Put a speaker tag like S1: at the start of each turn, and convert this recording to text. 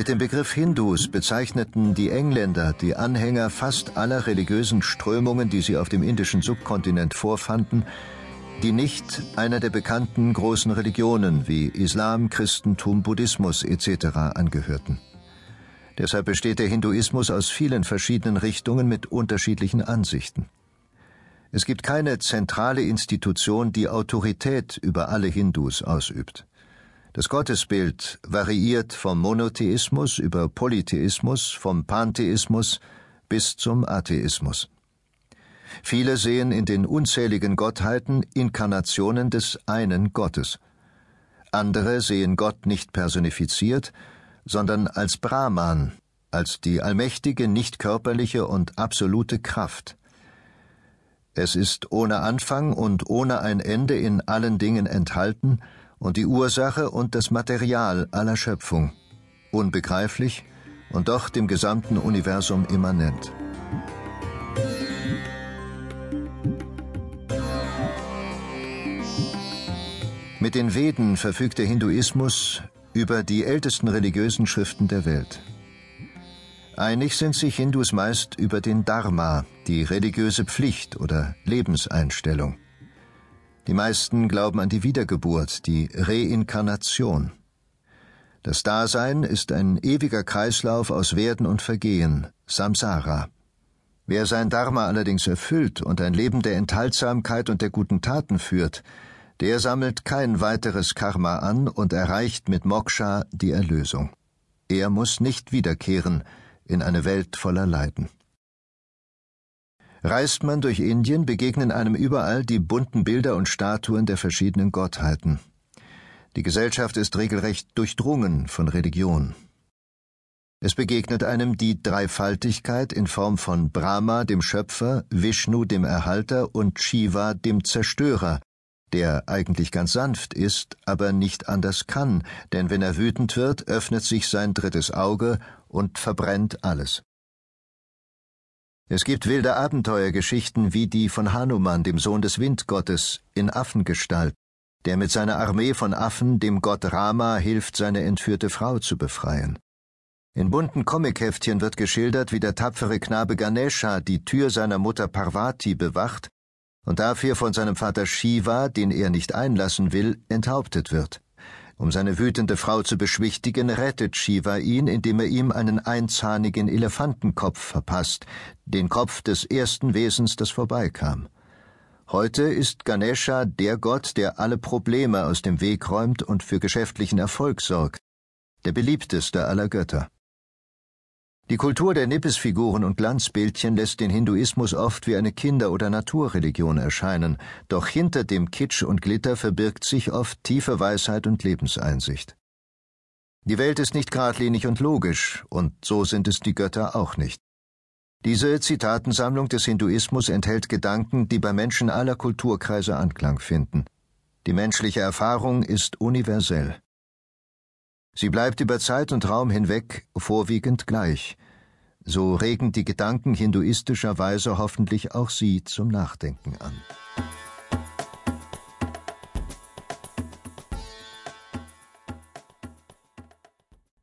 S1: Mit dem Begriff Hindus bezeichneten die Engländer die Anhänger fast aller religiösen Strömungen, die sie auf dem indischen Subkontinent vorfanden, die nicht einer der bekannten großen Religionen wie Islam, Christentum, Buddhismus etc. angehörten. Deshalb besteht der Hinduismus aus vielen verschiedenen Richtungen mit unterschiedlichen Ansichten. Es gibt keine zentrale Institution, die Autorität über alle Hindus ausübt. Das Gottesbild variiert vom Monotheismus über Polytheismus, vom Pantheismus bis zum Atheismus. Viele sehen in den unzähligen Gottheiten Inkarnationen des einen Gottes. Andere sehen Gott nicht personifiziert, sondern als Brahman, als die allmächtige, nicht körperliche und absolute Kraft. Es ist ohne Anfang und ohne ein Ende in allen Dingen enthalten, und die Ursache und das Material aller Schöpfung, unbegreiflich und doch dem gesamten Universum immanent. Mit den Veden verfügt der Hinduismus über die ältesten religiösen Schriften der Welt. Einig sind sich Hindus meist über den Dharma, die religiöse Pflicht oder Lebenseinstellung. Die meisten glauben an die Wiedergeburt, die Reinkarnation. Das Dasein ist ein ewiger Kreislauf aus Werden und Vergehen, Samsara. Wer sein Dharma allerdings erfüllt und ein Leben der Enthaltsamkeit und der guten Taten führt, der sammelt kein weiteres Karma an und erreicht mit Moksha die Erlösung. Er muss nicht wiederkehren in eine Welt voller Leiden. Reist man durch Indien, begegnen einem überall die bunten Bilder und Statuen der verschiedenen Gottheiten. Die Gesellschaft ist regelrecht durchdrungen von Religion. Es begegnet einem die Dreifaltigkeit in Form von Brahma, dem Schöpfer, Vishnu, dem Erhalter und Shiva, dem Zerstörer, der eigentlich ganz sanft ist, aber nicht anders kann, denn wenn er wütend wird, öffnet sich sein drittes Auge und verbrennt alles. Es gibt wilde Abenteuergeschichten wie die von Hanuman, dem Sohn des Windgottes, in Affengestalt, der mit seiner Armee von Affen dem Gott Rama hilft, seine entführte Frau zu befreien. In bunten Comicheftchen wird geschildert, wie der tapfere Knabe Ganesha die Tür seiner Mutter Parvati bewacht und dafür von seinem Vater Shiva, den er nicht einlassen will, enthauptet wird. Um seine wütende Frau zu beschwichtigen, rettet Shiva ihn, indem er ihm einen einzahnigen Elefantenkopf verpasst, den Kopf des ersten Wesens, das vorbeikam. Heute ist Ganesha der Gott, der alle Probleme aus dem Weg räumt und für geschäftlichen Erfolg sorgt, der beliebteste aller Götter. Die Kultur der Nippesfiguren und Glanzbildchen lässt den Hinduismus oft wie eine Kinder- oder Naturreligion erscheinen, doch hinter dem Kitsch und Glitter verbirgt sich oft tiefe Weisheit und Lebenseinsicht. Die Welt ist nicht geradlinig und logisch, und so sind es die Götter auch nicht. Diese Zitatensammlung des Hinduismus enthält Gedanken, die bei Menschen aller Kulturkreise Anklang finden. Die menschliche Erfahrung ist universell. Sie bleibt über Zeit und Raum hinweg vorwiegend gleich. So regen die Gedanken hinduistischer Weise hoffentlich auch Sie zum Nachdenken an.